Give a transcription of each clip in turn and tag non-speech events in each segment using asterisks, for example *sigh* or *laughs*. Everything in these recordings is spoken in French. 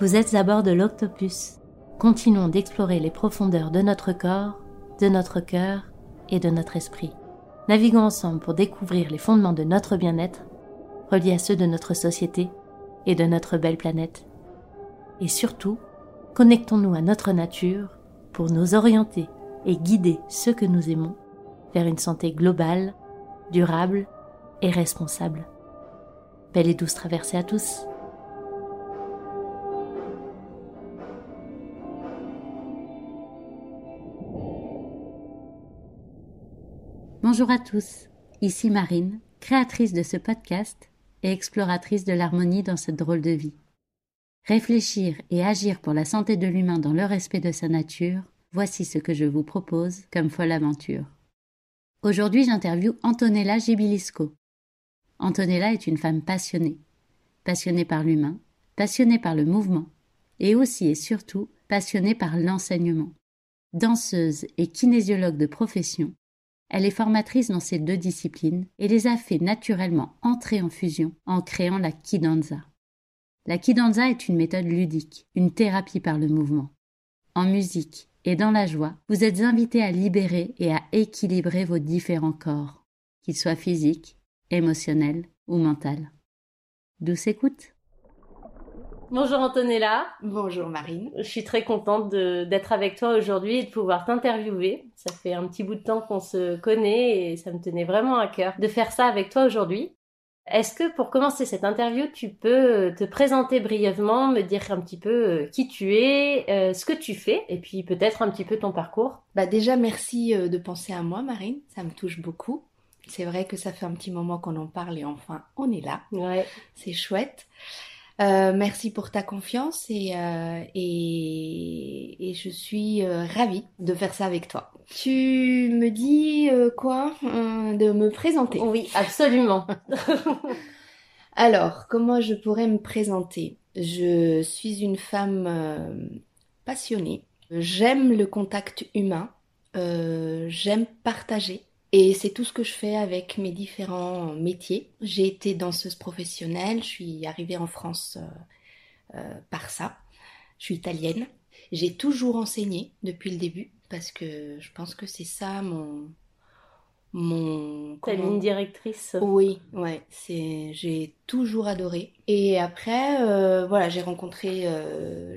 Vous êtes à bord de l'Octopus. Continuons d'explorer les profondeurs de notre corps, de notre cœur et de notre esprit. Naviguons ensemble pour découvrir les fondements de notre bien-être, reliés à ceux de notre société et de notre belle planète. Et surtout, connectons-nous à notre nature pour nous orienter et guider ceux que nous aimons vers une santé globale, durable et responsable. Belle et douce traversée à tous. Bonjour à tous, ici Marine, créatrice de ce podcast et exploratrice de l'harmonie dans cette drôle de vie. Réfléchir et agir pour la santé de l'humain dans le respect de sa nature, voici ce que je vous propose comme folle aventure. Aujourd'hui, j'interviewe Antonella Gibilisco. Antonella est une femme passionnée, passionnée par l'humain, passionnée par le mouvement, et aussi et surtout passionnée par l'enseignement. Danseuse et kinésiologue de profession, elle est formatrice dans ces deux disciplines et les a fait naturellement entrer en fusion en créant la Kidanza. La Kidanza est une méthode ludique, une thérapie par le mouvement. En musique et dans la joie, vous êtes invité à libérer et à équilibrer vos différents corps, qu'ils soient physiques, émotionnels ou mentaux. Douce écoute. Bonjour Antonella. Bonjour Marine. Je suis très contente d'être avec toi aujourd'hui et de pouvoir t'interviewer. Ça fait un petit bout de temps qu'on se connaît et ça me tenait vraiment à cœur de faire ça avec toi aujourd'hui. Est-ce que pour commencer cette interview, tu peux te présenter brièvement, me dire un petit peu euh, qui tu es, euh, ce que tu fais et puis peut-être un petit peu ton parcours? Bah déjà merci euh, de penser à moi Marine, ça me touche beaucoup. C'est vrai que ça fait un petit moment qu'on en parle et enfin on est là. Ouais. C'est chouette. Euh, merci pour ta confiance et, euh, et, et, je suis euh, ravie de faire ça avec toi. Tu me dis quoi De me présenter? Oui, absolument. *laughs* Alors, comment je pourrais me présenter? Je suis une femme passionnée. J'aime le contact humain. J'aime partager. Et c'est tout ce que je fais avec mes différents métiers. J'ai été danseuse professionnelle, je suis arrivée en France euh, euh, par ça. Je suis italienne. J'ai toujours enseigné depuis le début parce que je pense que c'est ça mon mon ta ligne directrice. Oui, ouais, c'est j'ai toujours adoré. Et après, euh, voilà, j'ai rencontré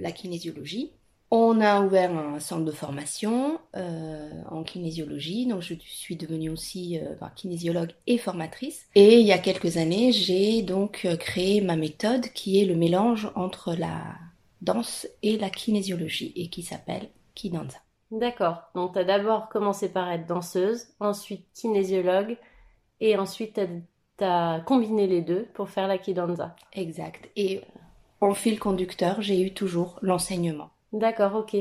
la kinésiologie on a ouvert un centre de formation euh, en kinésiologie, donc je suis devenue aussi euh, kinésiologue et formatrice. Et il y a quelques années, j'ai donc euh, créé ma méthode qui est le mélange entre la danse et la kinésiologie et qui s'appelle Kidanza. D'accord, donc tu as d'abord commencé par être danseuse, ensuite kinésiologue et ensuite tu as combiné les deux pour faire la Kidanza. Exact. Et en fil conducteur, j'ai eu toujours l'enseignement. D'accord, ok.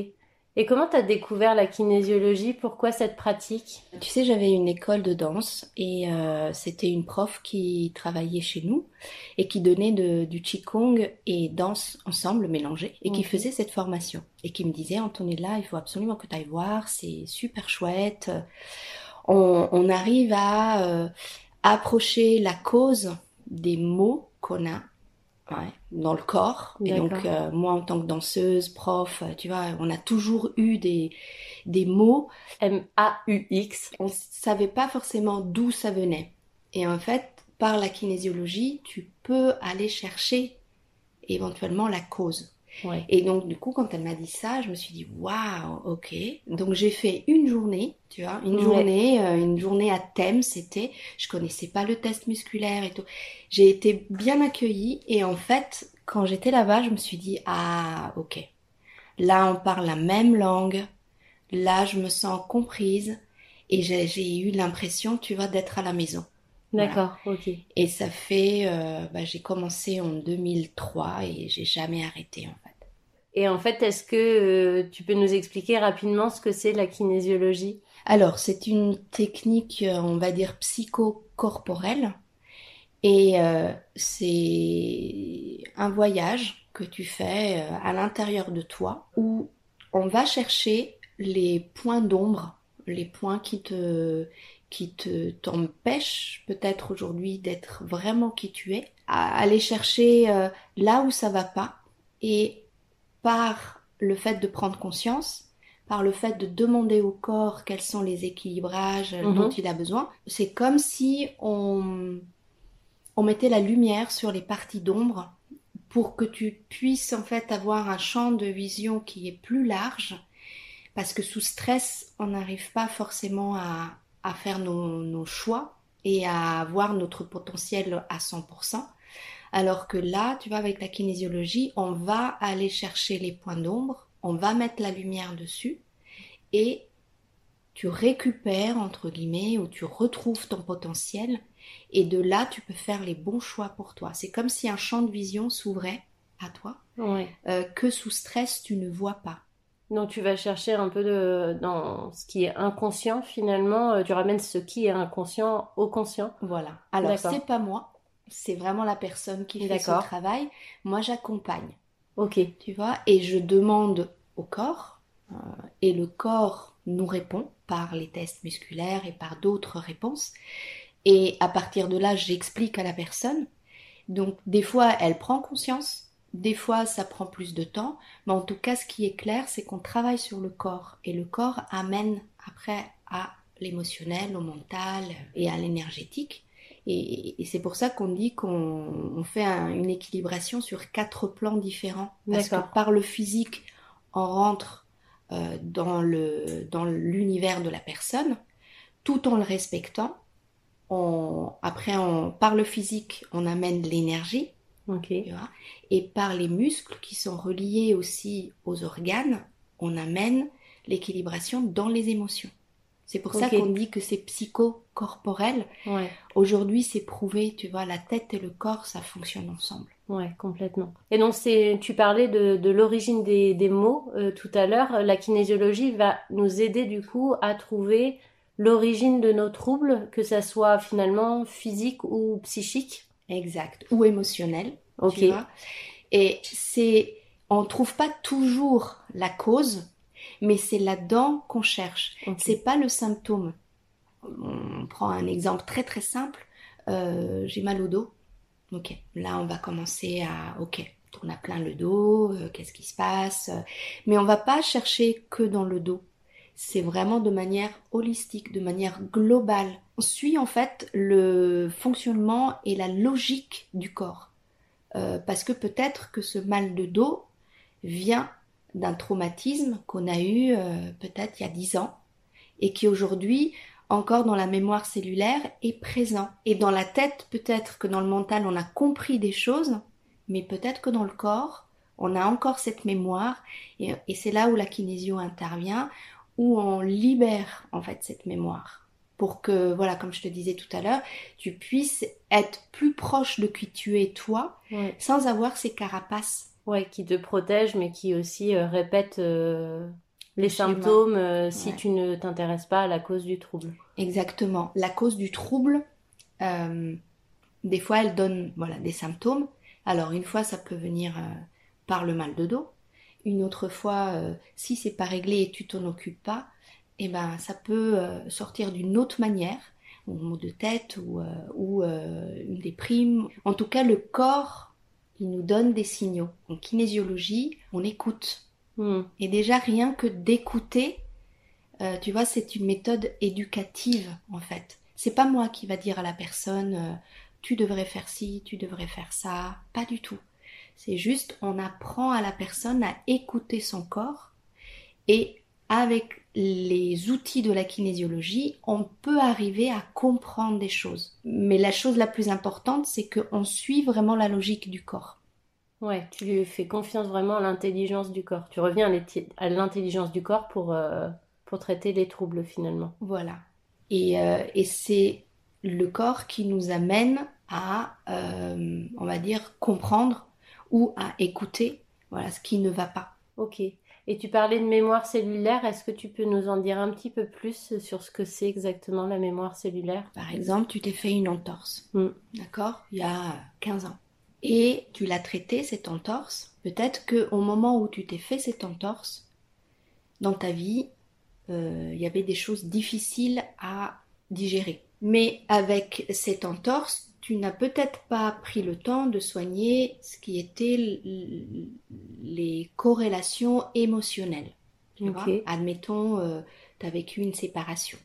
Et comment tu as découvert la kinésiologie? Pourquoi cette pratique? Tu sais, j'avais une école de danse et euh, c'était une prof qui travaillait chez nous et qui donnait du qigong et danse ensemble mélangés et qui faisait cette formation et qui me disait Antonella, il faut absolument que tu ailles voir, c'est super chouette. On, arrive à euh, approcher la cause des mots qu'on a dans le corps. Et donc, euh, moi, en tant que danseuse, prof, euh, tu vois, on a toujours eu des, des mots. M-A-U-X. On savait pas forcément d'où ça venait. Et en fait, par la kinésiologie, tu peux aller chercher éventuellement la cause. Et donc, du coup, quand elle m'a dit ça, je me suis dit, waouh, ok. Donc, j'ai fait une journée, tu vois, une journée, euh, une journée à thème, c'était, je connaissais pas le test musculaire et tout. J'ai été bien accueillie et en fait, quand j'étais là-bas, je me suis dit, ah, ok. Là, on parle la même langue. Là, je me sens comprise et j'ai eu l'impression, tu vois, d'être à la maison. D'accord, ok. Et ça fait, euh, bah, j'ai commencé en 2003 et j'ai jamais arrêté en fait. Et en fait, est-ce que euh, tu peux nous expliquer rapidement ce que c'est la kinésiologie? Alors, c'est une technique, euh, on va dire, psychocorporelle. Et c'est un voyage que tu fais à l'intérieur de toi où on va chercher les points d'ombre, les points qui te, qui te t'empêche peut-être aujourd'hui d'être vraiment qui tu es, à aller chercher euh, là où ça va pas et par le fait de prendre conscience, par le fait de demander au corps quels sont les équilibrages Mhm. dont il a besoin, c'est comme si on, on mettait la lumière sur les parties d'ombre pour que tu puisses en fait avoir un champ de vision qui est plus large, parce que sous stress, on n'arrive pas forcément à, à faire nos, nos choix et à voir notre potentiel à 100%. Alors que là, tu vois, avec la kinésiologie, on va aller chercher les points d'ombre, on va mettre la lumière dessus et tu récupères, entre guillemets, ou tu retrouves ton potentiel et de là, tu peux faire les bons choix pour toi. C'est comme si un champ de vision s'ouvrait à toi, Ouais. euh, que sous stress, tu ne vois pas. Donc tu vas chercher un peu de, dans ce qui est inconscient finalement, euh, tu ramènes ce qui est inconscient au conscient. Voilà. Alors, c'est pas moi, c'est vraiment la personne qui fait ce travail. Moi, j'accompagne. Ok. tu vois, et je demande au corps, euh, et le corps nous répond par les tests musculaires et par d'autres réponses, et à partir de là, j'explique à la personne. Donc, des fois, elle prend conscience, des fois, ça prend plus de temps, mais en tout cas, ce qui est clair, c'est qu'on travaille sur le corps, et le corps amène après à l'émotionnel, au mental et à l'énergétique. Et, et c'est pour ça qu'on dit qu'on on fait un- une équilibration sur quatre plans différents. Parce que par le physique, on rentre euh, dans l'univers de la personne, tout en le respectant. On, après, on, par le physique, on amène l'énergie, Ok. tu vois, et par les muscles qui sont reliés aussi aux organes, on amène l'équilibration dans les émotions. C'est pour ça qu'on dit que c'est psycho-corporel. Ouais. Aujourd'hui, c'est prouvé, tu vois, la tête et le corps, ça fonctionne ensemble. Ouais, complètement. Et donc c'est, tu parlais de, de l'origine des, des mots euh, tout à l'heure. La kinésiologie va nous aider du coup à trouver l'origine de nos troubles, que ça soit finalement physique ou psychique. Exact. Ou émotionnel, Ok. tu vois. Et c'est, on trouve pas toujours la cause, mais c'est là-dedans qu'on cherche. Ok. C'est pas le symptôme. On prend un exemple très très simple. Euh, j'ai mal au dos. Ok, là on va commencer à ok, on a plein le dos. euh, Qu'est-ce qui se passe? Mais on va pas chercher que dans le dos. C'est vraiment de manière holistique, de manière globale. On suit en fait le fonctionnement et la logique du corps. Euh, parce que peut-être que ce mal de dos vient d'un traumatisme qu'on a eu euh, peut-être il y a 10 ans et qui aujourd'hui, encore dans la mémoire cellulaire, est présent. Et dans la tête, peut-être que dans le mental, on a compris des choses, mais peut-être que dans le corps, on a encore cette mémoire et, et c'est là où la kinésio intervient, où on libère en fait cette mémoire pour que, voilà, comme je te disais tout à l'heure, tu puisses être plus proche de qui tu es toi, Ouais. sans avoir ces carapaces. Ouais, qui te protège, mais qui aussi euh, répète euh, les schéma. symptômes euh, si Ouais. tu ne t'intéresses pas à la cause du trouble. Exactement. La cause du trouble, des fois, elle donne voilà, des symptômes. Alors, une fois, ça peut venir par le mal de dos. Une autre fois, euh, si c'est pas réglé et tu t'en occupes pas, eh ben, ça peut euh, sortir d'une autre manière, ou mot de tête, ou, euh, ou euh, une déprime. En tout cas, le corps, il nous donne des signaux. En kinésiologie, on écoute. Hmm. Et déjà, rien que d'écouter, tu vois, c'est une méthode éducative, en fait. C'est pas moi qui va dire à la personne, tu devrais faire ci, tu devrais faire ça. Pas du tout. C'est juste, on apprend à la personne à écouter son corps et avec les outils de la kinésiologie, on peut arriver à comprendre des choses. Mais la chose la plus importante, c'est qu'on suit vraiment la logique du corps. Ouais, tu lui fais confiance vraiment à l'intelligence du corps. Tu reviens à l'intelligence du corps pour, euh, pour traiter les troubles finalement. Voilà. Et, euh, et c'est le corps qui nous amène à, euh, on va dire, comprendre ou à écouter voilà, ce qui ne va pas. Ok. Et tu parlais de mémoire cellulaire. Est-ce que tu peux nous en dire un petit peu plus sur ce que c'est exactement la mémoire cellulaire? Par exemple, tu t'es fait une entorse, Mm. d'accord Il y a 15 ans. Et tu l'as traité, cette entorse. Peut-être qu'au moment où tu t'es fait cette entorse, dans ta vie, euh, il y avait des choses difficiles à digérer. Mais avec cette entorse, tu n'as peut-être pas pris le temps de soigner ce qui était les corrélations émotionnelles. Admettons, tu as vécu une séparation.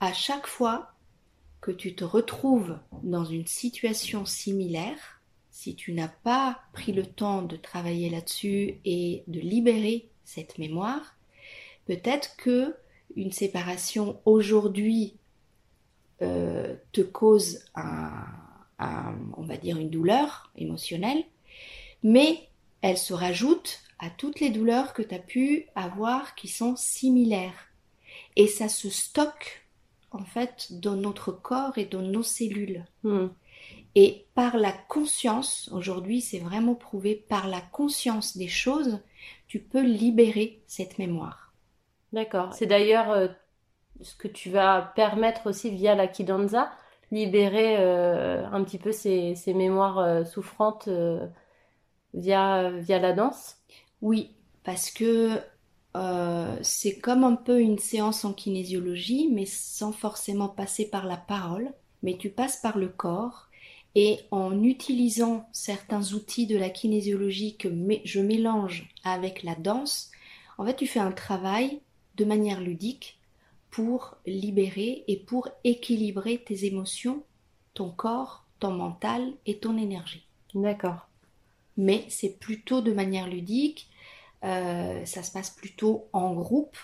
À chaque fois que tu te retrouves dans une situation similaire, si tu n'as pas pris le temps de travailler là-dessus et de libérer cette mémoire, peut-être que une séparation aujourd'hui euh, te cause on va dire une douleur émotionnelle, mais elle se rajoute à toutes les douleurs que tu as pu avoir qui sont similaires. Et ça se stocke en fait dans notre corps et dans nos cellules. Hmm. Et par la conscience, aujourd'hui c'est vraiment prouvé, par la conscience des choses, tu peux libérer cette mémoire. D'accord. C'est d'ailleurs euh, ce que tu vas permettre aussi via la Kidanza, libérer euh, un petit peu ces, mémoires euh, souffrantes via, via la danse Oui, parce que c'est comme un peu une séance en kinésiologie, mais sans forcément passer par la parole, mais tu passes par le corps. Et en utilisant certains outils de la kinésiologie que je mélange avec la danse, en fait, tu fais un travail de manière ludique pour libérer et pour équilibrer tes émotions, ton corps, ton mental et ton énergie. D'accord. Mais c'est plutôt de manière ludique, euh, ça se passe plutôt en groupe.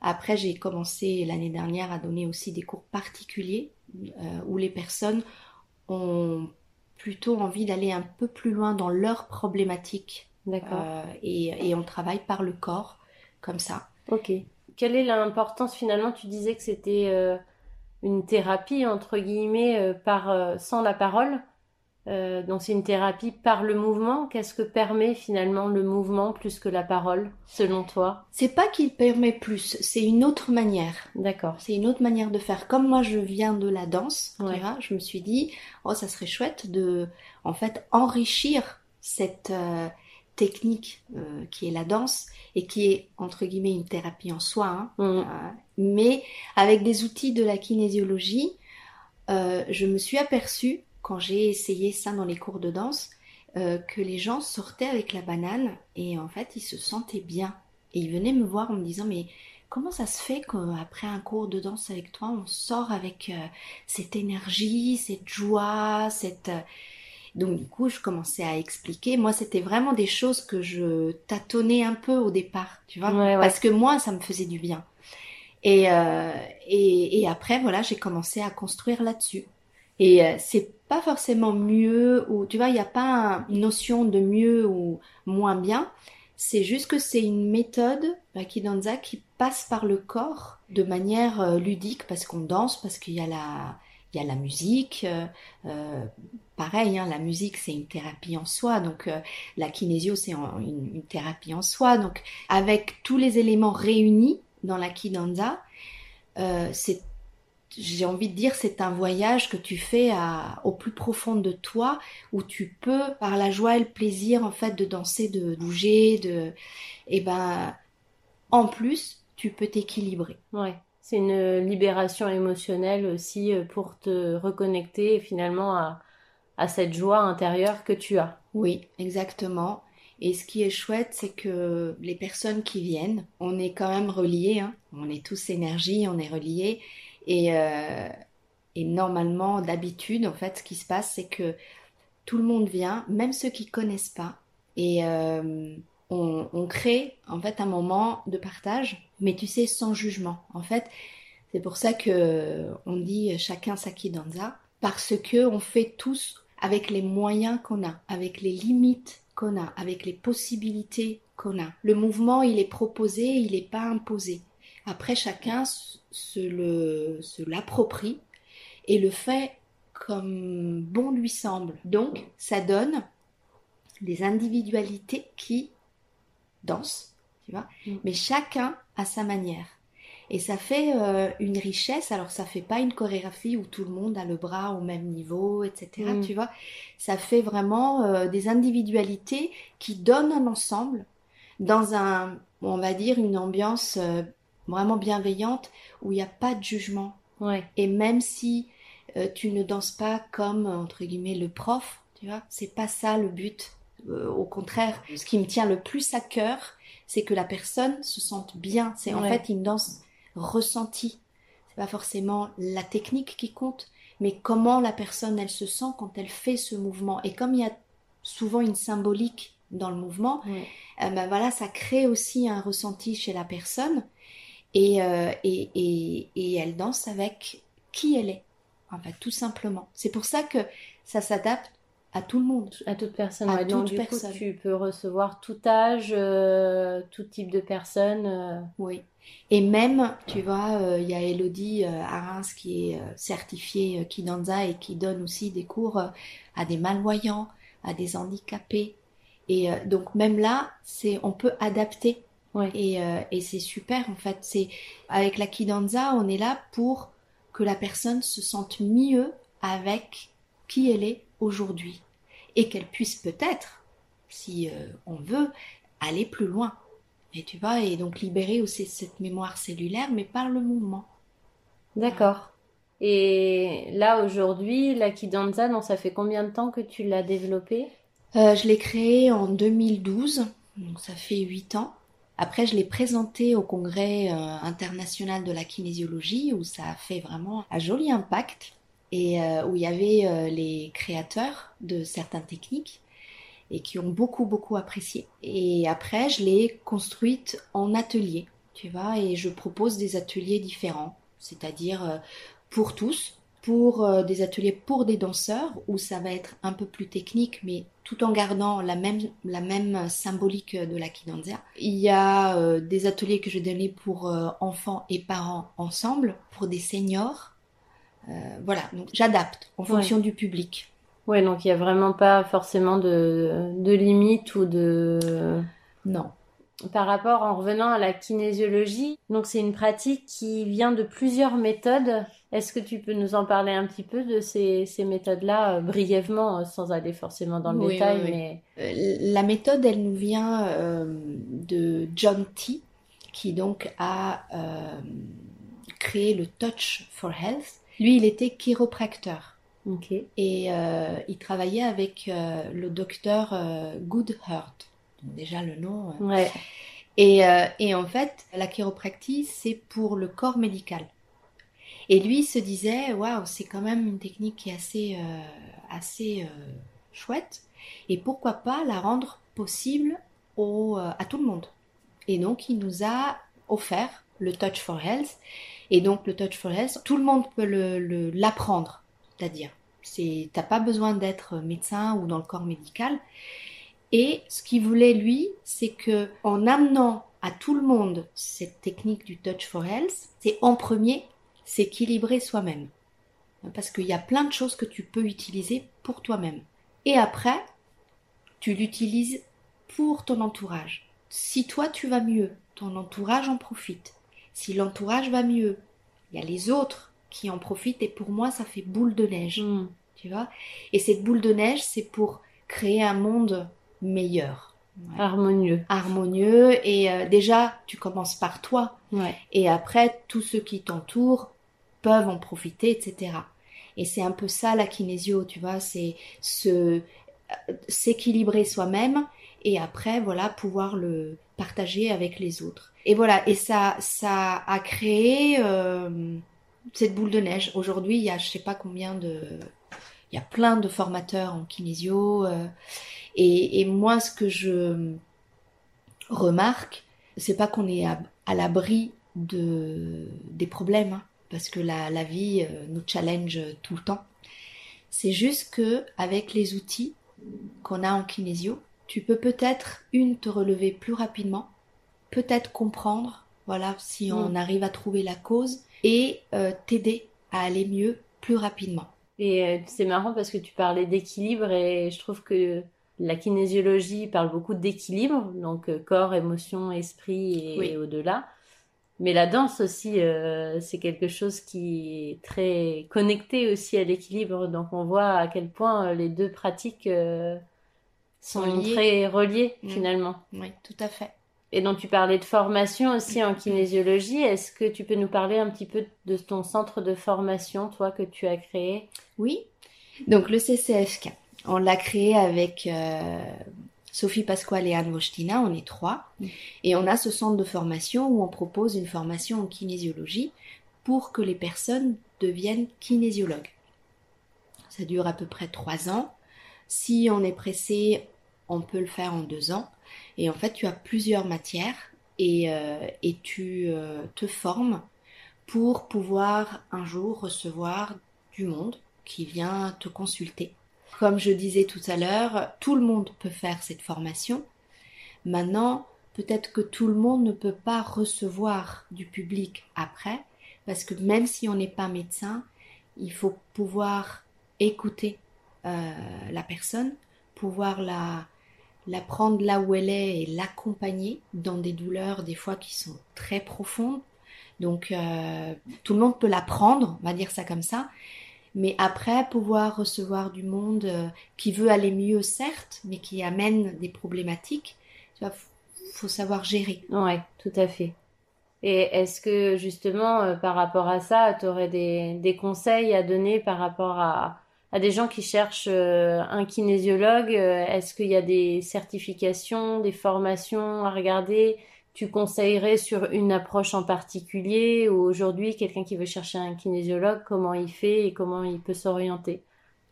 Après, j'ai commencé l'année dernière à donner aussi des cours particuliers euh, où les personnes ont plutôt envie d'aller un peu plus loin dans leurs problématiques. D'accord. Euh, et, et on travaille par le corps, comme ça. Ok. Quelle est l'importance finalement Tu disais que c'était euh, une thérapie entre guillemets euh, par euh, sans la parole. donc c'est une thérapie par le mouvement. Qu'est-ce que permet finalement le mouvement plus que la parole, selon toi? C'est pas qu'il permet plus, c'est une autre manière. D'accord. C'est une autre manière de faire. Comme moi je viens de la danse, je me suis dit oh ça serait chouette de en fait enrichir cette technique euh, qui est la danse et qui est entre guillemets une thérapie en soi, hein. mm. euh, mais avec des outils de la kinésiologie, euh, je me suis aperçue quand j'ai essayé ça dans les cours de danse que les gens sortaient avec la banane et en fait ils se sentaient bien et ils venaient me voir en me disant mais comment ça se fait qu'après un cours de danse avec toi on sort avec cette énergie, cette joie, cette donc du coup, je commençais à expliquer. Moi, c'était vraiment des choses que je tâtonnais un peu au départ, tu vois, parce que moi, ça me faisait du bien. Et, euh, et, et, après, voilà, j'ai commencé à construire là-dessus. Et euh, c'est pas forcément mieux ou tu vois, il n'y a pas une notion de mieux ou moins bien. C'est juste que c'est une méthode, la Kidanza, qui passe par le corps de manière euh, ludique parce qu'on danse, parce qu'il y a la il y a la musique. Euh, euh, pareil, hein, la musique c'est une thérapie en soi, donc euh, la kinésio c'est une, thérapie en soi. Donc avec tous les éléments réunis dans la kidanza, c'est j'ai envie de dire, c'est un voyage que tu fais à, au plus profond de toi, où tu peux, par la joie et le plaisir, en fait, de danser, de bouger, de, et eh ben, en plus, tu peux t'équilibrer. Ouais. C'est une libération émotionnelle aussi euh, pour te reconnecter finalement à, à cette joie intérieure que tu as. Oui, exactement. Et ce qui est chouette, c'est que les personnes qui viennent, on est quand même reliés. Hein. On est tous énergie, on est reliés. Et, euh, et normalement, d'habitude, en fait, ce qui se passe, c'est que tout le monde vient, même ceux qui connaissent pas. Et euh, on, crée en fait un moment de partage, mais tu sais sans jugement. En fait, c'est pour ça que on dit chacun sa kidanza parce que on fait tous avec les moyens qu'on a, avec les limites qu'on a, avec les possibilités qu'on a. Le mouvement, il est proposé, il n'est pas imposé. Après, chacun se l'approprie et le fait comme bon lui semble. Donc, ça donne des individualités qui danse, tu vois, mm. mais chacun à sa manière. Et ça fait euh, une richesse. Alors ça fait pas une chorégraphie où tout le monde a le bras au même niveau, etc. Mm. Tu vois, ça fait vraiment euh, des individualités qui donnent un ensemble dans un, on va dire, une ambiance euh, vraiment bienveillante où il n'y a pas de jugement. Ouais. Et même si tu ne danses pas comme entre guillemets le prof, tu vois, c'est pas ça le but. Au contraire, ce qui me tient le plus à cœur, c'est que la personne se sente bien. C'est en fait une danse ressentie. C'est pas forcément la technique qui compte, mais comment la personne elle se sent quand elle fait ce mouvement. Et comme il y a souvent une symbolique dans le mouvement, euh, ben voilà, ça crée aussi un ressenti chez la personne et, euh, et, et, et, elle danse avec qui elle est, en fait, tout simplement. C'est pour ça que ça s'adapte à tout le monde. À toute personne. À toute du personne. Coup, tu peux recevoir tout âge, euh, tout type de personne. Euh. Oui. Et même, tu vois, euh, il y a Elodie à Reims qui est certifiée Kidanza et qui donne aussi des cours à des malvoyants, à des handicapés. Et donc même là, c'est on peut adapter. Ouais. Et, et c'est super en fait. C'est avec la Kidanza, on est là pour que la personne se sente mieux avec qui elle est aujourd'hui et qu'elle puisse peut-être, si euh, on veut, aller plus loin. Et tu vois, et donc libérer aussi cette mémoire cellulaire, mais par le mouvement. D'accord. Et là, aujourd'hui, la Kidanza, ça fait combien de temps que tu l'as développée? Euh, Je l'ai créée en 2012, donc ça fait 8 ans. Après, je l'ai présentée au congrès euh, international de la kinésiologie, où ça a fait vraiment un joli impact et euh, où il y avait euh, les créateurs de certaines techniques et qui ont beaucoup beaucoup apprécié. Et après, je l'ai construite en atelier, tu vois, et je propose des ateliers différents, c'est-à-dire euh, pour tous, pour des ateliers pour des danseurs où ça va être un peu plus technique, mais tout en gardant la même la même symbolique de la kidanza. Il y a des ateliers que je donnais pour enfants et parents ensemble, pour des seniors voilà, donc j'adapte en fonction du public. Ouais, donc il n'y a vraiment pas forcément de, de limite ou de... Non. Par rapport, en revenant à la kinésiologie, donc c'est une pratique qui vient de plusieurs méthodes. Est-ce que tu peux nous en parler un petit peu de ces, ces méthodes-là, euh, brièvement, euh, sans aller forcément dans le détail mais... La méthode, elle nous vient de John T, qui donc a créé le Touch for Health, lui, il était chiropracteur. Et euh, il travaillait avec euh, le docteur euh, Goodhart. déjà le nom. Ouais. Et, et, en fait, la chiropractie, c'est pour le corps médical. Et lui se disait, waouh, c'est quand même une technique qui est assez, assez chouette. Et pourquoi pas la rendre possible au, à tout le monde. Et donc, il nous a offert le Touch for Health. Et donc le touch for health, tout le monde peut l'apprendre, c'est-à-dire, c'est, t'as pas besoin d'être médecin ou dans le corps médical. Et ce qu'il voulait lui, c'est que en amenant à tout le monde cette technique du touch for health, c'est en premier s'équilibrer soi-même, parce qu'il y a plein de choses que tu peux utiliser pour toi-même. Et après, tu l'utilises pour ton entourage. Si toi tu vas mieux, ton entourage en profite. Si l'entourage va mieux, il y a les autres qui en profitent et pour moi ça fait boule de neige. Hmm. Tu vois? Et cette boule de neige, c'est pour créer un monde meilleur. Harmonieux. Harmonieux. Et euh, déjà, tu commences par toi. Et après, tous ceux qui t'entourent peuvent en profiter, etc. Et c'est un peu ça la kinésio, tu vois, c'est se euh, s'équilibrer soi-même et après, voilà, pouvoir le partager avec les autres. Et voilà, et ça, ça a créé euh, cette boule de neige. Aujourd'hui, il y a je sais pas combien de, il y a plein de formateurs en kinésio. Euh, et, et, moi, ce que je remarque, c'est pas qu'on est à, l'abri de des problèmes, hein, parce que la, la vie euh, nous challenge tout le temps. C'est juste que avec les outils qu'on a en kinésio, tu peux peut-être une te relever plus rapidement peut-être comprendre, voilà, si on mm. arrive à trouver la cause, et euh, t'aider à aller mieux plus rapidement. Et euh, c'est marrant parce que tu parlais d'équilibre et je trouve que la kinésiologie parle beaucoup d'équilibre, donc euh, corps, émotion, esprit et, au-delà. Mais la danse aussi, c'est quelque chose qui est très connecté aussi à l'équilibre. Donc on voit à quel point les deux pratiques sont très reliées mm. finalement. Oui, tout à fait. Et donc tu parlais de formation aussi en kinésiologie. Est-ce que tu peux nous parler un petit peu de ton centre de formation, toi, que tu as créé? Oui. Donc le CCFK, on l'a créé avec euh, Sophie Pasquale et Anne Wojtina, on est trois. Mm. Et on a ce centre de formation où on propose une formation en kinésiologie pour que les personnes deviennent kinésiologues. Ça dure à peu près trois ans. Si on est pressé, on peut le faire en deux ans. Et en fait, tu as plusieurs matières et, euh, et tu euh, te formes pour pouvoir un jour recevoir du monde qui vient te consulter. Comme je disais tout à l'heure, tout le monde peut faire cette formation. Maintenant, peut-être que tout le monde ne peut pas recevoir du public après, parce que même si on n'est pas médecin, il faut pouvoir écouter euh, la personne, pouvoir la, la prendre là où elle est et l'accompagner dans des douleurs des fois qui sont très profondes. Donc euh, tout le monde peut la prendre, on va dire ça comme ça. Mais après, pouvoir recevoir du monde euh, qui veut aller mieux, certes, mais qui amène des problématiques, il faut savoir gérer. Ouais, tout à fait. Et est-ce que justement, euh, par rapport à ça, tu aurais des, des, conseils à donner par rapport à, à des gens qui cherchent euh, un kinésiologue Est-ce qu'il y a des certifications, des formations à regarder? Tu conseillerais sur une approche en particulier? Ou aujourd'hui quelqu'un qui veut chercher un kinésiologue, comment il fait et comment il peut s'orienter?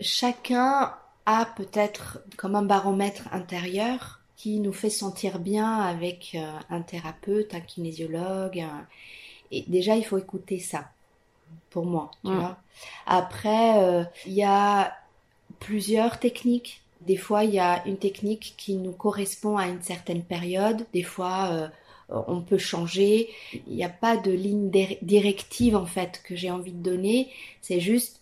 Chacun a peut-être comme un baromètre intérieur qui nous fait sentir bien avec euh, un thérapeute, un kinésiologue. Et déjà, il faut écouter ça, pour moi. Tu vois Après, euh, il y a plusieurs techniques. Des fois, il y a une technique qui nous correspond à une certaine période. Des fois, euh, euh, on peut changer. Il n'y a pas de ligne directive en fait que j'ai envie de donner. C'est juste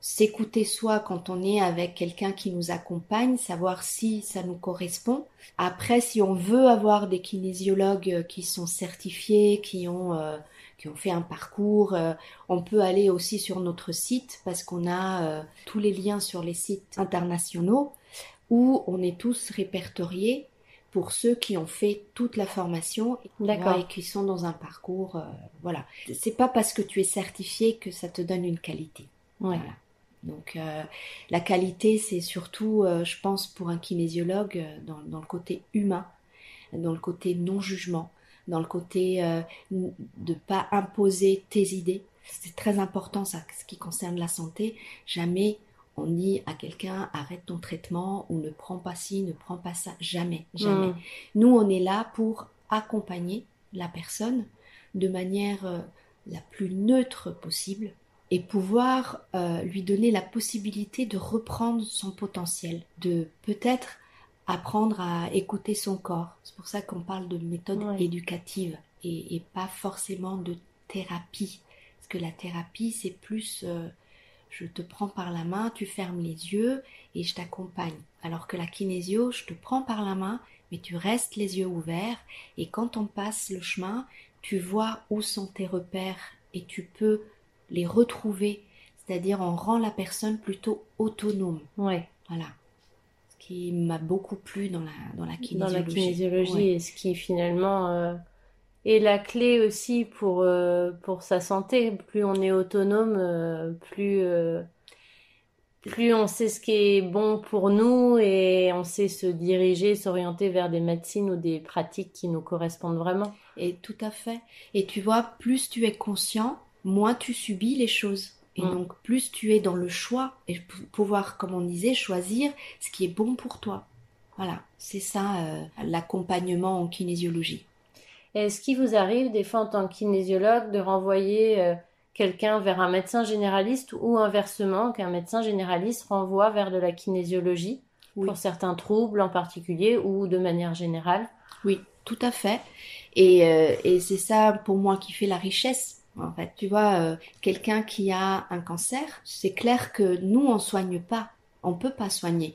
s'écouter soi quand on est avec quelqu'un qui nous accompagne, savoir si ça nous correspond. Après, si on veut avoir des kinésiologues qui sont certifiés, qui ont euh, qui ont fait un parcours, euh, on peut aller aussi sur notre site parce qu'on a tous les liens sur les sites internationaux où on est tous répertoriés pour ceux qui ont fait toute la formation et qui sont dans un parcours. Euh, voilà. C'est pas parce que tu es certifié que ça te donne une qualité. Voilà. Donc euh, la qualité, c'est surtout, euh, je pense, pour un kinésiologue, dans, dans, le côté humain, dans le côté non-jugement, dans le côté de pas imposer tes idées. C'est très important ça, ce qui concerne la santé. Jamais on dit à quelqu'un arrête ton traitement ou ne prends pas ci, ne prends pas ça, jamais, jamais. Mm. Nous, on est là pour accompagner la personne de manière euh, la plus neutre possible et pouvoir euh, lui donner la possibilité de reprendre son potentiel, de peut-être apprendre à écouter son corps. C'est pour ça qu'on parle de méthode éducative et, pas forcément de thérapie. Parce que la thérapie, c'est plus... Euh, je te prends par la main, tu fermes les yeux et je t'accompagne. Alors que la kinésio, je te prends par la main, mais tu restes les yeux ouverts et quand on passe le chemin, tu vois où sont tes repères et tu peux les retrouver. C'est-à-dire on rend la personne plutôt autonome. Ouais. Voilà. Qui m'a beaucoup plu dans la, dans la kinésiologie. Dans la kinésiologie et ce qui finalement euh, et la clé aussi pour, euh, pour sa santé. Plus on est autonome, euh, plus, plus on sait ce qui est bon pour nous et on sait se diriger, s'orienter vers des médecines ou des pratiques qui nous correspondent vraiment. Et tout à fait. Et tu vois, plus tu es conscient, moins tu subis les choses. Et mm. donc, plus tu es dans le choix et pouvoir, comme on disait, choisir ce qui est bon pour toi. Voilà, c'est ça l'accompagnement en kinésiologie. Est-ce qu'il vous arrive des fois en tant que kinésiologue de renvoyer euh, quelqu'un vers un médecin généraliste ou inversement qu'un médecin généraliste renvoie vers de la kinésiologie pour certains troubles en particulier ou de manière générale? Oui, tout à fait. Et, euh, et c'est ça pour moi qui fait la richesse. En fait, tu vois, euh, quelqu'un qui a un cancer, c'est clair que nous on soigne pas, on peut pas soigner.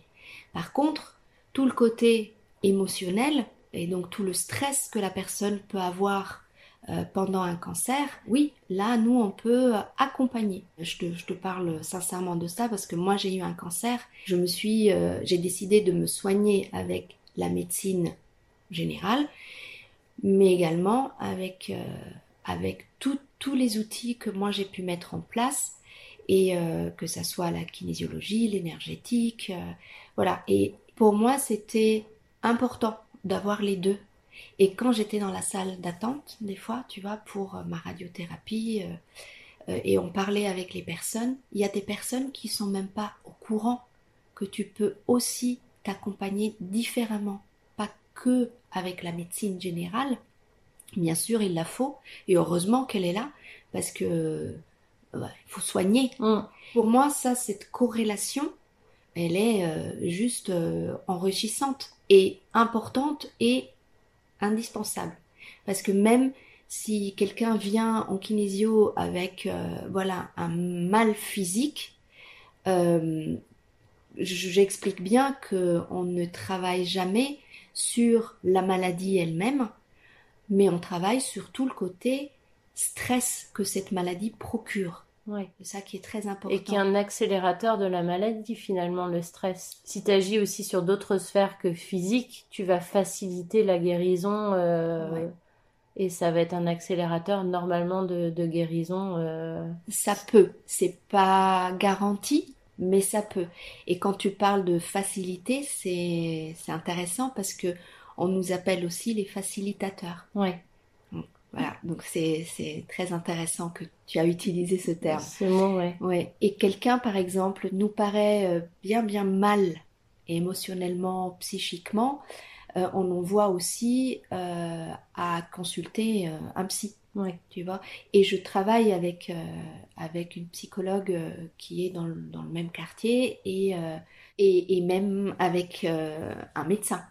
Par contre, tout le côté émotionnel, et donc tout le stress que la personne peut avoir euh, pendant un cancer, oui, là, nous, on peut accompagner. Je te, parle sincèrement de ça parce que moi, j'ai eu un cancer. Je me suis, euh, j'ai décidé de me soigner avec la médecine générale, mais également avec, avec tous les outils que moi j'ai pu mettre en place et que ça soit la kinésiologie, l'énergétique, voilà. Et pour moi, c'était important d'avoir les deux. Et quand j'étais dans la salle d'attente, des fois, tu vois, pour ma radiothérapie, et on parlait avec les personnes, il y a des personnes qui sont même pas au courant que tu peux aussi t'accompagner différemment, pas que avec la médecine générale. Bien sûr, il la faut, et heureusement qu'elle est là, parce que il faut soigner. Mm. Pour moi, ça, cette corrélation, elle est euh, juste euh, enrichissante et importante et indispensable. Parce que même si quelqu'un vient en kinésio avec euh, voilà un mal physique, j'explique bien que on ne travaille jamais sur la maladie elle-même, mais on travaille sur tout le côté stress que cette maladie procure. C'est ça qui est très important. Et qui est un accélérateur de la maladie finalement, le stress. Si tu agis aussi sur d'autres sphères que physiques, tu vas faciliter la guérison euh, et ça va être un accélérateur normalement de, guérison. Euh. Ça peut, c'est pas garanti, mais ça peut. Et quand tu parles de facilité, c'est intéressant parce que on nous appelle aussi les facilitateurs. Ouais. Voilà, donc c'est très intéressant que tu as utilisé ce terme. Ce mot, ouais. ouais. Et quelqu'un, par exemple, nous paraît euh, bien bien mal émotionnellement, psychiquement, euh, on en voit aussi euh, à consulter un psy. Ouais. Tu vois? Et je travaille avec avec une psychologue qui est dans le, dans le même quartier et et, et même avec un médecin.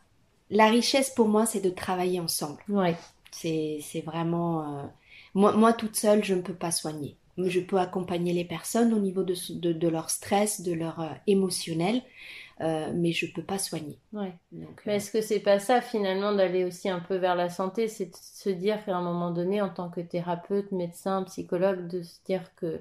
La richesse pour moi, c'est de travailler ensemble. Ouais. C'est vraiment... Euh, moi, moi, toute seule, je ne peux pas soigner. Je peux accompagner les personnes au niveau de, de, leur stress, de leur euh, émotionnel, euh, mais je ne peux pas soigner. Ouais. mais est-ce que c'est pas ça finalement d'aller aussi un peu vers la santé, c'est de se dire qu'à un moment donné, en tant que thérapeute, médecin, psychologue, de se dire que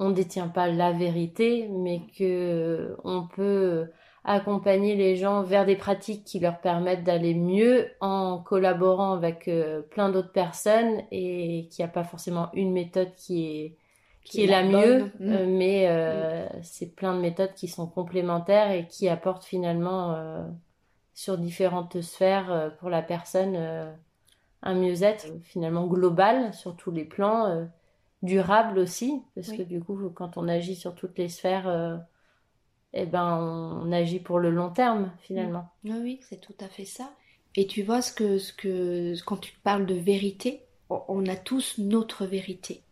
on détient pas la vérité, mais que on peut accompagner les gens vers des pratiques qui leur permettent d'aller mieux en collaborant avec euh, plein d'autres personnes et qu'il n'y a pas forcément une méthode qui est qui, est, la, mieux, euh, mais euh, mm. c'est plein de méthodes qui sont complémentaires et qui apportent finalement sur différentes sphères pour la personne un mieux-être finalement global sur tous les plans, durable aussi, parce que du coup quand on agit sur toutes les sphères eh ben, on agit pour le long terme finalement. Oui, oui, c'est tout à fait ça. Et tu vois ce que, ce que quand tu parles de vérité, on a tous notre vérité.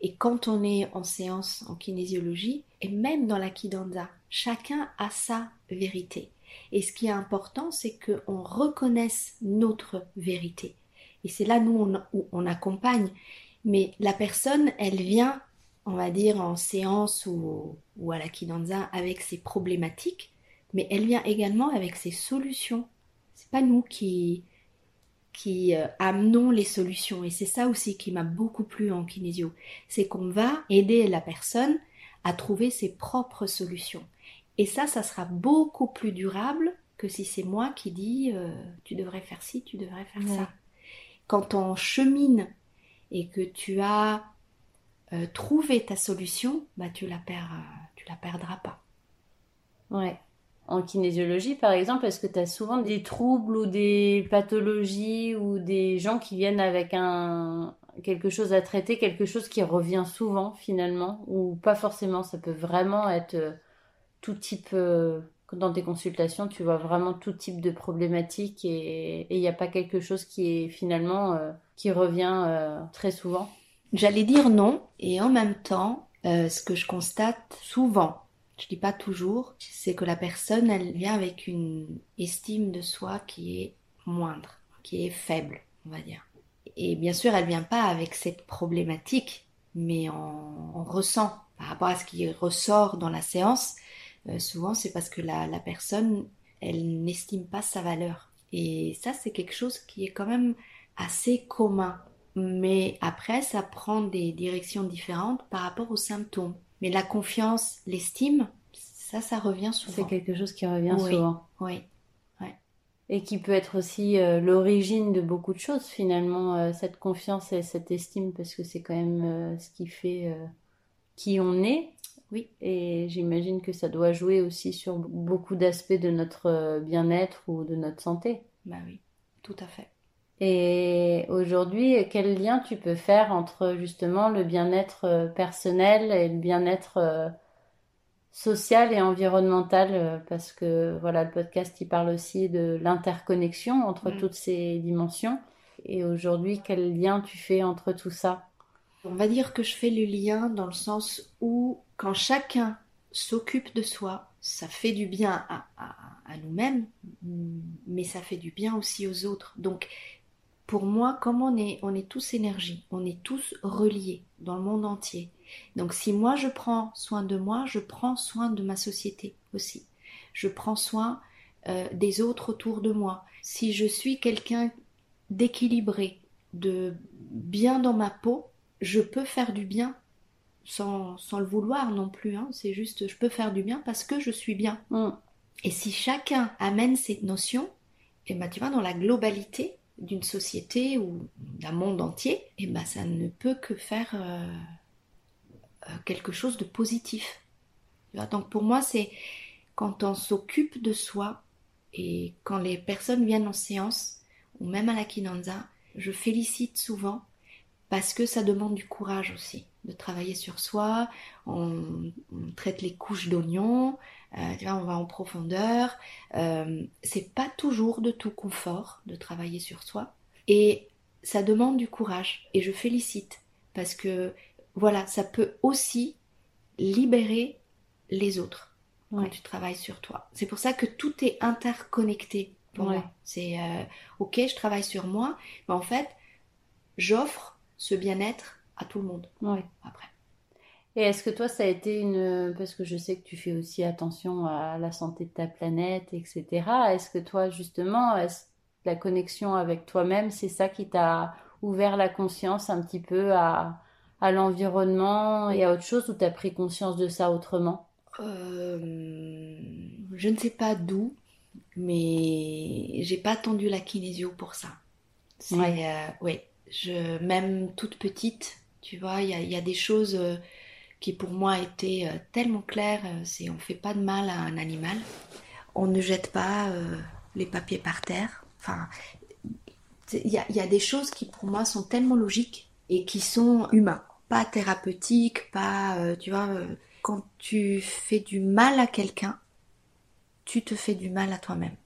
Et quand on est en séance en kinésiologie, et même dans la Kidanda, chacun a sa vérité. Et ce qui est important, c'est qu'on reconnaisse notre vérité. Et c'est là, nous, où on accompagne. Mais la personne, elle vient on va dire, en séance ou, à la Kidanza avec ses problématiques, mais elle vient également avec ses solutions. C'est pas nous qui, qui euh, amenons les solutions. Et c'est ça aussi qui m'a beaucoup plu en kinésio. C'est qu'on va aider la personne à trouver ses propres solutions. Et ça, ça sera beaucoup plus durable que si c'est moi qui dis euh, tu devrais faire ci, tu devrais faire ça. Quand on chemine et que tu as euh, trouver ta solution, bah tu la perds, euh, tu la perdras pas. Ouais. En kinésiologie, par exemple, est-ce que tu as souvent des troubles ou des pathologies ou des gens qui viennent avec un quelque chose à traiter, quelque chose qui revient souvent finalement ou pas forcément, ça peut vraiment être euh, tout type dans tes consultations, tu vois vraiment tout type de problématiques et il n'y a pas quelque chose qui est finalement qui revient très souvent? J'allais dire non, et en même temps, euh, ce que je constate souvent, je dis pas toujours, c'est que la personne, elle vient avec une estime de soi qui est moindre, qui est faible, on va dire. Et bien sûr, elle vient pas avec cette problématique, mais on, ressent par rapport à ce qui ressort dans la séance. Euh, souvent, c'est parce que la personne, elle n'estime pas sa valeur. Et ça, c'est quelque chose qui est quand même assez commun mais après, ça prend des directions différentes par rapport aux symptômes. Mais la confiance, l'estime, ça, ça revient souvent. C'est quelque chose qui revient souvent. Oui. Et qui peut être aussi euh, l'origine de beaucoup de choses finalement, euh, cette confiance et cette estime, parce que c'est quand même euh, ce qui fait qui on est. Oui. Et j'imagine que ça doit jouer aussi sur beaucoup d'aspects de notre bien-être ou de notre santé. Bah oui, tout à fait. Et aujourd'hui, quel lien tu peux faire entre justement le bien-être euh, personnel et le bien-être euh, social et environnemental? Euh, Parce que voilà, le podcast, il parle aussi de l'interconnexion entre mm. toutes ces dimensions. Et aujourd'hui, quel lien tu fais entre tout ça? On va dire que je fais le lien dans le sens où quand chacun s'occupe de soi, ça fait du bien à, à nous-mêmes, mais ça fait du bien aussi aux autres. Donc pour moi, comme on est, on est tous énergie, on est tous reliés dans le monde entier. Donc si moi je prends soin de moi, je prends soin de ma société aussi. Je prends soin euh, des autres autour de moi. Si je suis quelqu'un d'équilibré, de bien dans ma peau, je peux faire du bien sans, sans le vouloir non plus. Hein. C'est juste, je peux faire du bien parce que je suis bien. Mm. Et si chacun amène cette notion, et eh ben, tu vois, dans la globalité, d'une société ou d'un monde entier, et eh ben ça ne peut que faire euh, euh, quelque chose de positif. Donc pour moi, c'est quand on s'occupe de soi et quand les personnes viennent en séance ou même à la Kinanza, je félicite souvent parce que ça demande du courage aussi de travailler sur soi. On, traite les couches d'oignons, euh, on va en profondeur. Euh, c'est pas toujours de tout confort de travailler sur soi. Et ça demande du courage. Et je félicite parce que voilà, ça peut aussi libérer les autres quand tu travailles sur toi. C'est pour ça que tout est interconnecté pour moi. C'est euh, ok, je travaille sur moi, mais en fait, j'offre ce bien-être à tout le monde. Après. Et est-ce que toi, ça a été une... Parce que je sais que tu fais aussi attention à la santé de ta planète, etc. Est-ce que toi, justement, la connexion avec toi-même, c'est ça qui t'a ouvert la conscience un petit peu à, à l'environnement et à autre chose, ou tu as pris conscience de ça autrement? Euh, Je ne sais pas d'où, mais j'ai pas attendu la kinésio pour ça. C'est, euh, je, même toute petite, tu vois, il y a, des choses... Euh, qui pour moi était euh, tellement clair, euh, c'est on fait pas de mal à un animal, on ne jette pas euh, les papiers par terre. Enfin, il y, y a, des choses qui pour moi sont tellement logiques et qui sont humains, pas thérapeutiques, pas, tu vois, quand tu fais du mal à quelqu'un, tu te fais du mal à toi-même.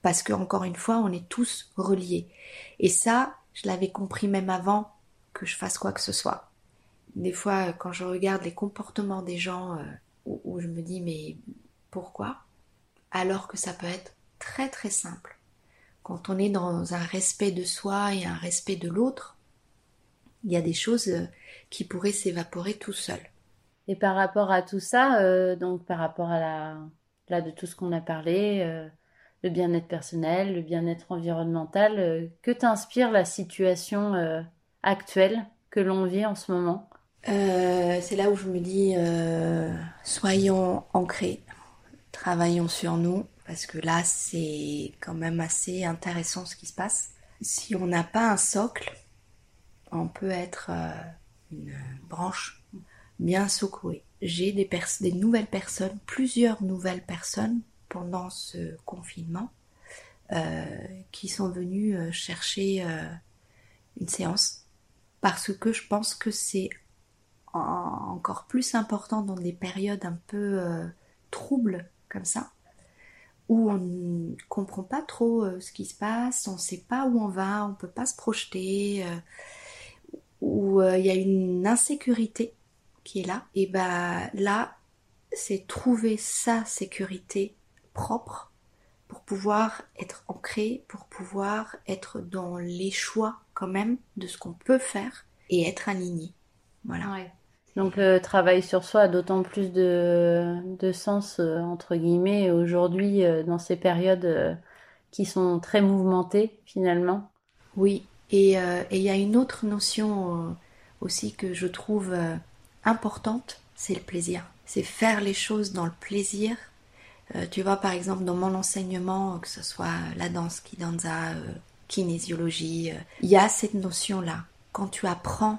Parce que encore une fois, on est tous reliés. Et ça, je l'avais compris même avant que je fasse quoi que ce soit des fois, quand je regarde les comportements des gens, euh, où, je me dis mais pourquoi? Alors que ça peut être très très simple. Quand on est dans un respect de soi et un respect de l'autre, il y a des choses euh, qui pourraient s'évaporer tout seul. Et par rapport à tout ça, euh, donc par rapport à là de tout ce qu'on a parlé, le bien-être personnel, le bien-être environnemental, que t'inspire la situation actuelle que l'on vit en ce moment? Euh, c'est là où je me dis, euh, soyons ancrés, travaillons sur nous, parce que là, c'est quand même assez intéressant ce qui se passe. Si on n'a pas un socle, on peut être euh, une branche bien secouée. J'ai des, des nouvelles personnes, plusieurs nouvelles personnes pendant ce confinement, qui sont venues chercher une séance parce que je pense que c'est encore plus important dans des périodes un peu euh, troubles comme ça, où on ne comprend pas trop euh, ce qui se passe, on ne sait pas où on va, on ne peut pas se projeter, euh, où il y a une insécurité qui est là. Et ben là, c'est trouver sa sécurité propre pour pouvoir être ancré, pour pouvoir être dans les choix quand même de ce qu'on peut faire et être aligné. Voilà. Donc le travail sur soi a d'autant plus de, de sens, euh, entre guillemets, aujourd'hui, euh, dans ces périodes euh, qui sont très mouvementées, finalement. Oui, et il y a une autre notion aussi que je trouve importante, c'est le plaisir. C'est faire les choses dans le plaisir. tu vois, par exemple, dans mon enseignement, que ce soit la danse, kidanza, kinésiologie, il y a cette notion-là. Quand tu apprends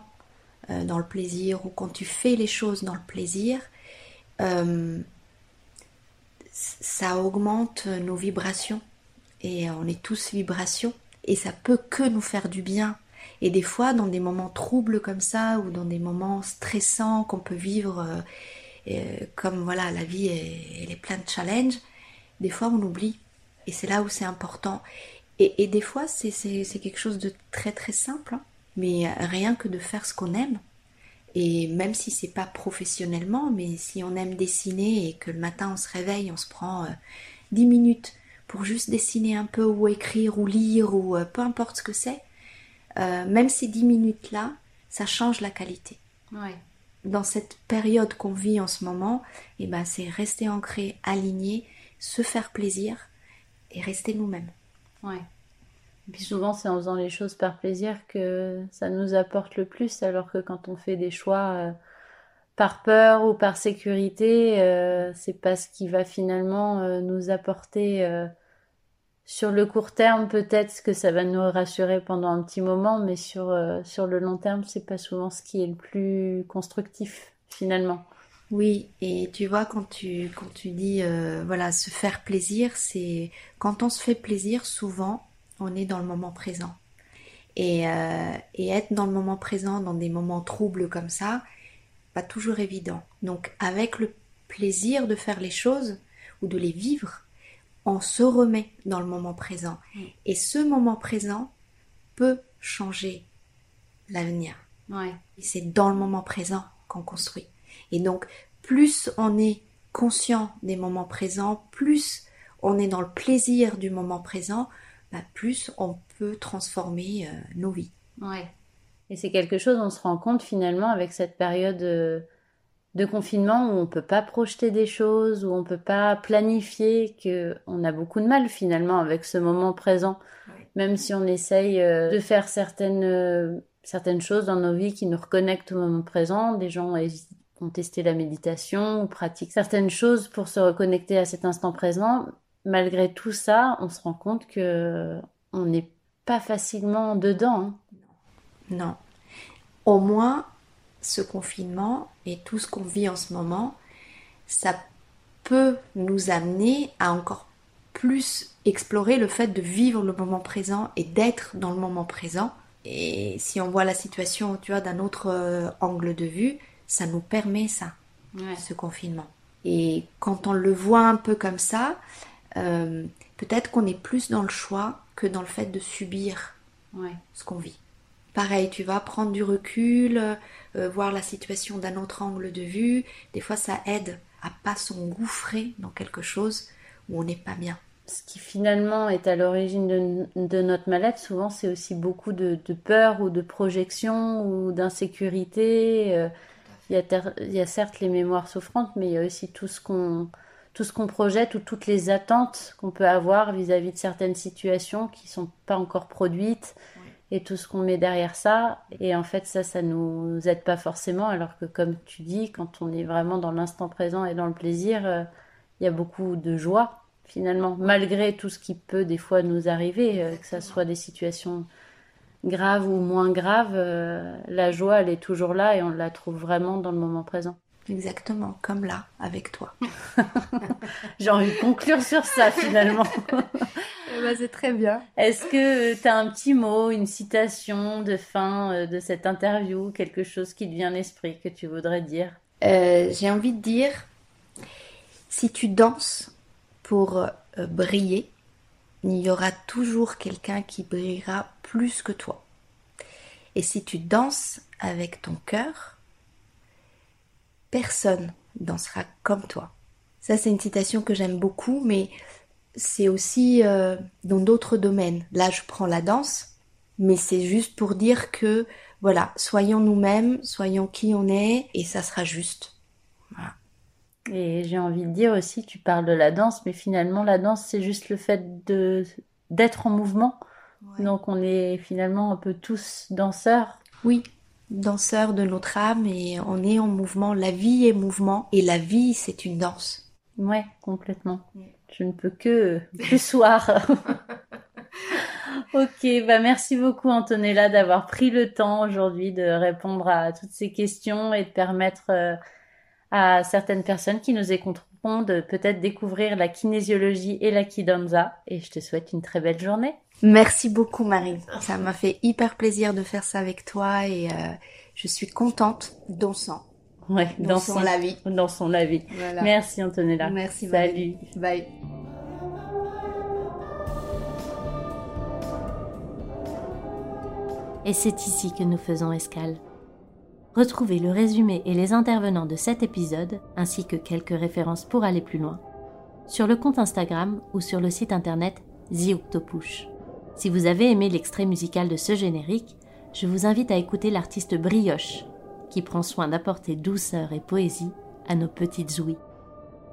euh, dans le plaisir ou quand tu fais les choses dans le plaisir, euh, ça augmente nos vibrations. Et on est tous vibrations. Et ça peut que nous faire du bien. Et des fois, dans des moments troubles comme ça, ou dans des moments stressants qu'on peut vivre, euh, comme voilà, la vie, elle est pleine de challenges, des fois on oublie. Et c'est là où c'est important. Et, des fois, c'est quelque chose de très très simple, hein. Mais rien que de faire ce qu'on aime. Et même si c'est pas professionnellement, mais si on aime dessiner et que le matin on se réveille, on se prend euh, dix 10 minutes pour juste dessiner un peu ou écrire ou lire ou peu importe ce que c'est, euh, même ces dix minutes-là, ça change la qualité. Dans cette période qu'on vit en ce moment, et eh ben, c'est rester ancré, aligné, se faire plaisir et rester nous-mêmes. Ouais. Et puis souvent, c'est en faisant les choses par plaisir que ça nous apporte le plus, alors que quand on fait des choix euh, par peur ou par sécurité, euh, c'est pas ce qui va finalement nous apporter sur le court terme, peut-être que ça va nous rassurer pendant un petit moment, mais sur, euh, sur le long terme, c'est pas souvent ce qui est le plus constructif, finalement. Oui, et tu vois, quand tu, quand tu dis, euh, voilà, se faire plaisir, c'est quand on se fait plaisir, souvent, on est dans le moment présent. Et, euh, et être dans le moment présent, dans des moments troubles comme ça, pas toujours évident. Donc, avec le plaisir de faire les choses ou de les vivre, on se remet dans le moment présent. Et ce moment présent peut changer l'avenir. Ouais. C'est dans le moment présent qu'on construit. Et donc, plus on est conscient des moments présents, plus on est dans le plaisir du moment présent, bah, plus on peut transformer euh, nos vies. Ouais. Et c'est quelque chose, on se rend compte finalement avec cette période euh, de confinement où on peut pas projeter des choses, où on peut pas planifier, que on a beaucoup de mal finalement avec ce moment présent, même si on essaye euh, de faire certaines certaines choses dans nos vies qui nous reconnectent au moment présent. Des gens ont testé la méditation ou pratiquent certaines choses pour se reconnecter à cet instant présent. Malgré tout ça, on se rend compte que on n'est pas facilement dedans. Hein. Non. Au moins, ce confinement et tout ce qu'on vit en ce moment, ça peut nous amener à encore plus explorer le fait de vivre le moment présent et d'être dans le moment présent. Et si on voit la situation, tu vois, d'un autre euh, angle de vue, ça nous permet ça, ce confinement. Et quand on le voit un peu comme ça, euh, peut-être qu'on est plus dans le choix que dans le fait de subir ce qu'on vit. Pareil, tu vas prendre du recul, euh, voir la situation d'un autre angle de vue. Des fois, ça aide à pas s'engouffrer dans quelque chose où on n'est pas bien. Ce qui finalement est à l'origine de, notre mal-être, souvent, c'est aussi beaucoup de, peur ou de projection ou d'insécurité. Euh, il, y a certes les mémoires souffrantes, mais il y a aussi tout ce qu'on tout ce qu'on projette ou toutes les attentes qu'on peut avoir vis-à-vis de certaines situations qui sont pas encore produites, et tout ce qu'on met derrière ça. Et en fait, ça, ça nous aide pas forcément, alors que comme tu dis, quand on est vraiment dans l'instant présent et dans le plaisir, euh, il y a beaucoup de joie finalement, malgré tout ce qui peut des fois nous arriver, euh, que ça soit des situations graves ou moins graves, euh, la joie, elle est toujours là et on la trouve vraiment dans le moment présent. Exactement, comme là, avec toi. *laughs* J'ai envie de conclure sur ça finalement. *laughs* Eh ben, c'est très bien. Est-ce que tu as un petit mot, une citation de fin euh, de cette interview, quelque chose qui te vient à l'esprit que tu voudrais dire? Euh, J'ai envie de dire, si tu danses pour euh, briller, il y aura toujours quelqu'un qui brillera plus que toi. Et si tu danses avec ton cœur, personne dansera comme toi. Ça, c'est une citation que j'aime beaucoup, mais c'est aussi euh, dans d'autres domaines. Là, je prends la danse, mais c'est juste pour dire que, voilà, soyons nous-mêmes, soyons qui on est, et ça sera juste. Et j'ai envie de dire aussi, tu parles de la danse, mais finalement, la danse, c'est juste le fait de d'être en mouvement. Donc, on est finalement un peu tous danseurs. Oui, danseur de notre âme et on est en mouvement. La vie est mouvement et la vie c'est une danse. Ouais, complètement. Je ne peux que plus soir. *laughs* ok, bah merci beaucoup Antonella d'avoir pris le temps aujourd'hui de répondre à toutes ces questions et de permettre euh, à certaines personnes qui nous écouteront de peut-être découvrir la kinésiologie et la kidanza. Et je te souhaite une très belle journée. Merci beaucoup Marie. Ça m'a fait hyper plaisir de faire ça avec toi et euh, je suis contente dansant. Ouais, dans, son la vie. Dans son la vie. Merci Antonella. Merci. Salut. Bye. Et c'est ici que nous faisons escale. Retrouvez le résumé et les intervenants de cet épisode, ainsi que quelques références pour aller plus loin, sur le compte Instagram ou sur le site internet The Si vous avez aimé l'extrait musical de ce générique, je vous invite à écouter l'artiste Brioche, qui prend soin d'apporter douceur et poésie à nos petites ouïes.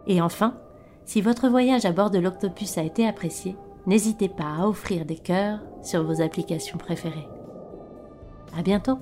Et enfin, si votre voyage à bord de l'Octopus a été apprécié, n'hésitez pas à offrir des cœurs sur vos applications préférées. À bientôt!